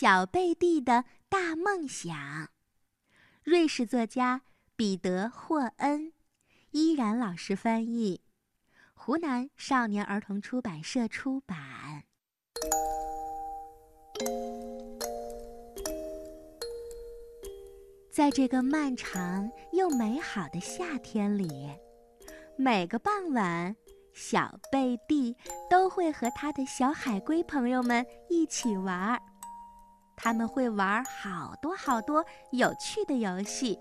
小贝蒂的大梦想，瑞士作家彼得·霍恩，依然老师翻译，湖南少年儿童出版社出版。在这个漫长又美好的夏天里，每个傍晚，小贝蒂都会和他的小海龟朋友们一起玩儿。他们会玩好多好多有趣的游戏，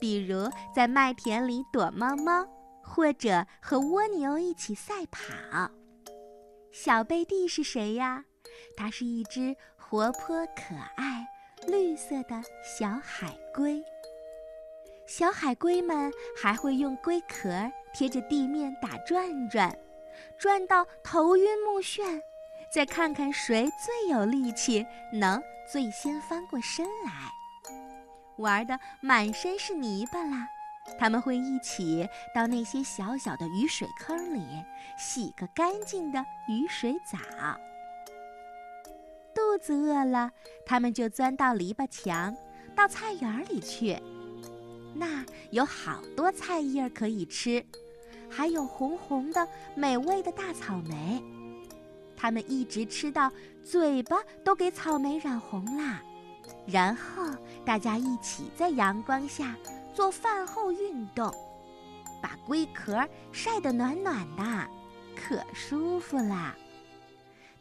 比如在麦田里躲猫猫，或者和蜗牛一起赛跑。小贝蒂是谁呀？它是一只活泼可爱。绿色的小海龟，小海龟们还会用龟壳贴着地面打转转，转到头晕目眩，再看看谁最有力气，能最先翻过身来。玩的满身是泥巴啦，他们会一起到那些小小的雨水坑里洗个干净的雨水澡。肚子饿了，他们就钻到篱笆墙，到菜园里去。那有好多菜叶可以吃，还有红红的美味的大草莓。他们一直吃到嘴巴都给草莓染红啦。然后大家一起在阳光下做饭后运动，把龟壳晒得暖暖的，可舒服啦。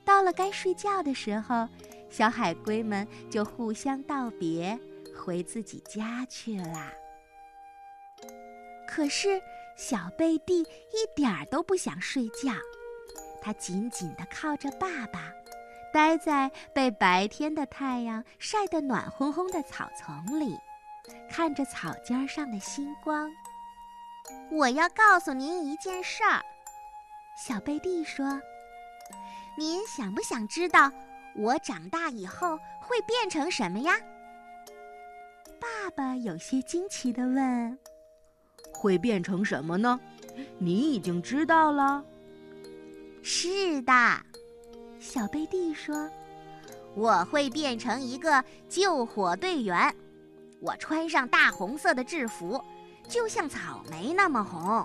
到了该睡觉的时候，小海龟们就互相道别，回自己家去了。可是小贝蒂一点儿都不想睡觉，它紧紧地靠着爸爸，待在被白天的太阳晒得暖烘烘的草丛里，看着草尖上的星光。我要告诉您一件事儿，小贝蒂说。您想不想知道我长大以后会变成什么呀？爸爸有些惊奇地问：“会变成什么呢？你已经知道了。”“是的。”小贝蒂说，“我会变成一个救火队员。我穿上大红色的制服，就像草莓那么红，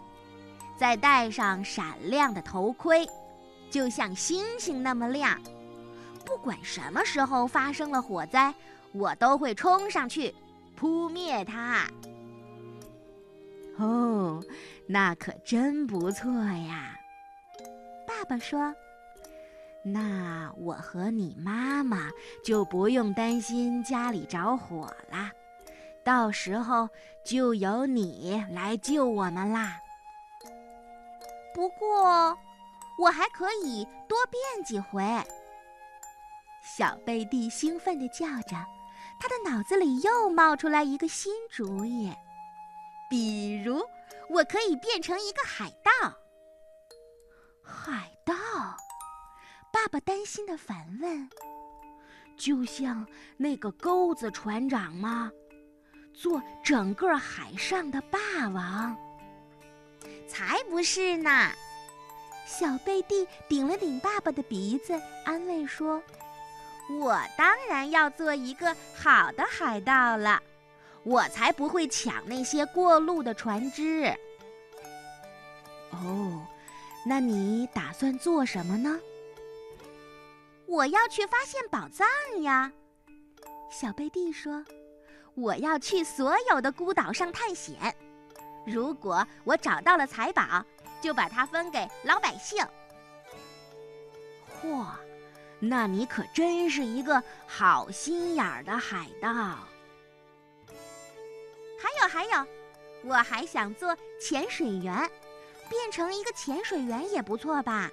再戴上闪亮的头盔。”就像星星那么亮，不管什么时候发生了火灾，我都会冲上去扑灭它。哦，那可真不错呀！爸爸说：“那我和你妈妈就不用担心家里着火了，到时候就由你来救我们啦。”不过。我还可以多变几回。小贝蒂兴奋地叫着，他的脑子里又冒出来一个新主意，比如我可以变成一个海盗。海？爸爸担心的反问：“就像那个钩子船长吗？做整个海上的霸王？”才不是呢！小贝蒂顶了顶爸爸的鼻子，安慰说：“我当然要做一个好的海盗了，我才不会抢那些过路的船只。”哦，那你打算做什么呢？我要去发现宝藏呀！小贝蒂说：“我要去所有的孤岛上探险，如果我找到了财宝。”就把它分给老百姓。嚯，那你可真是一个好心眼儿的海盗。还有还有，我还想做潜水员，变成一个潜水员也不错吧？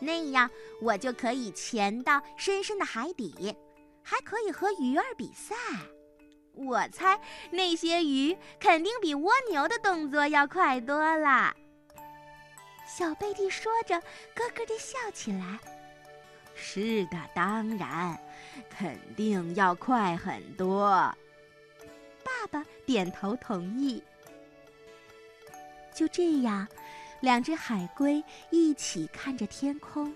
那样我就可以潜到深深的海底，还可以和鱼儿比赛。我猜那些鱼肯定比蜗牛的动作要快多了。小贝蒂说着，咯咯地笑起来。是的，当然，肯定要快很多。爸爸点头同意。就这样，两只海龟一起看着天空，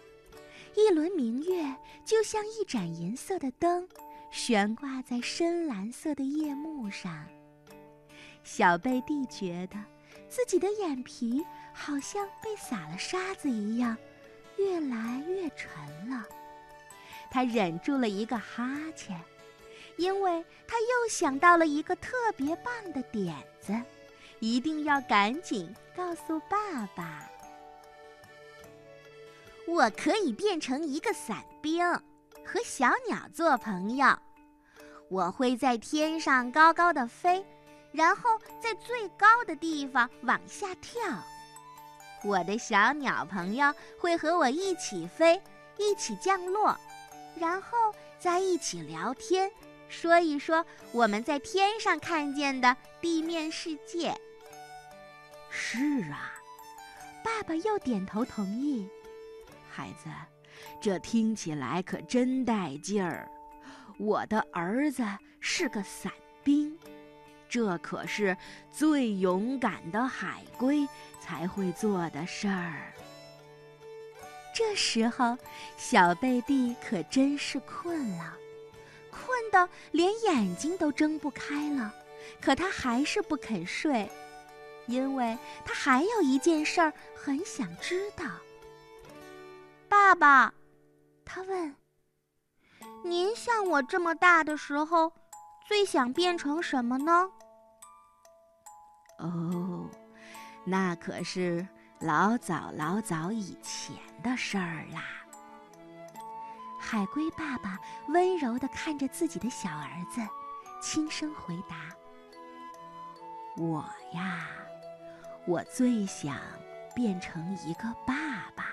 一轮明月就像一盏银色的灯，悬挂在深蓝色的夜幕上。小贝蒂觉得自己的眼皮好像被撒了沙子一样，越来越沉了。他忍住了一个哈欠，因为他又想到了一个特别棒的点子，一定要赶紧告诉爸爸。我可以变成一个伞兵，和小鸟做朋友。我会在天上高高的飞，然后在最高的地方往下跳。我的小鸟朋友会和我一起飞，一起降落，然后在一起聊天，说一说我们在天上看见的地面世界。是啊，爸爸又点头同意。孩子，这听起来可真带劲儿！我的儿子是个伞兵，这可是最勇敢的海龟才会做的事儿。这时候，小贝蒂可真是困了，困得连眼睛都睁不开了。可他还是不肯睡，因为他还有一件事儿很想知道。爸爸，他问：“您像我这么大的时候，最想变成什么呢？”哦，那可是老早老早以前的事儿啦。海龟爸爸温柔地看着自己的小儿子，轻声回答：“我呀，我最想变成一个爸爸。”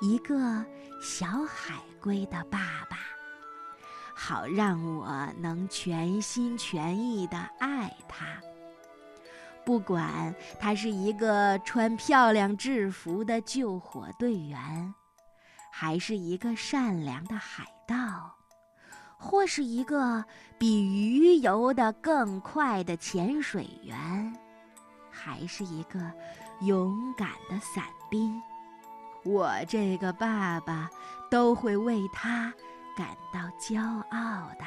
一个小海龟的爸爸，好让我能全心全意地爱他。不管他是一个穿漂亮制服的救火队员，还是一个善良的海盗，或是一个比鱼游得更快的潜水员，还是一个勇敢的伞兵。我这个爸爸都会为他感到骄傲的。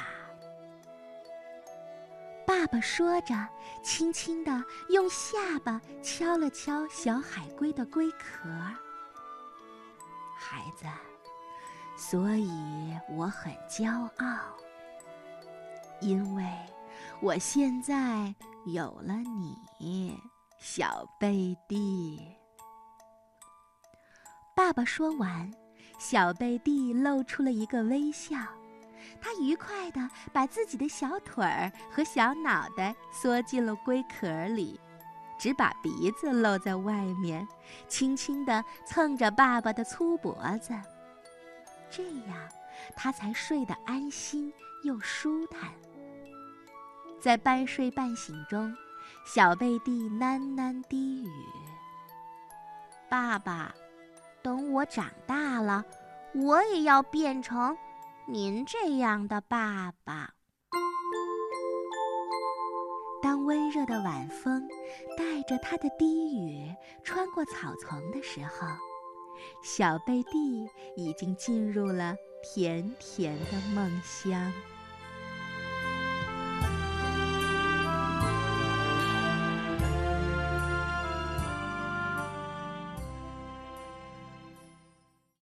爸爸说着，轻轻地用下巴敲了敲小海龟的龟壳。孩子，所以我很骄傲，因为我现在有了你，小贝蒂。爸爸说完，小贝蒂露出了一个微笑。他愉快地把自己的小腿儿和小脑袋缩进了龟壳里，只把鼻子露在外面，轻轻地蹭着爸爸的粗脖子。这样，他才睡得安心又舒坦。在半睡半醒中，小贝蒂喃喃低语：“爸爸。”等我长大了，我也要变成您这样的爸爸。当温热的晚风带着他的低语穿过草丛的时候，小贝蒂已经进入了甜甜的梦乡。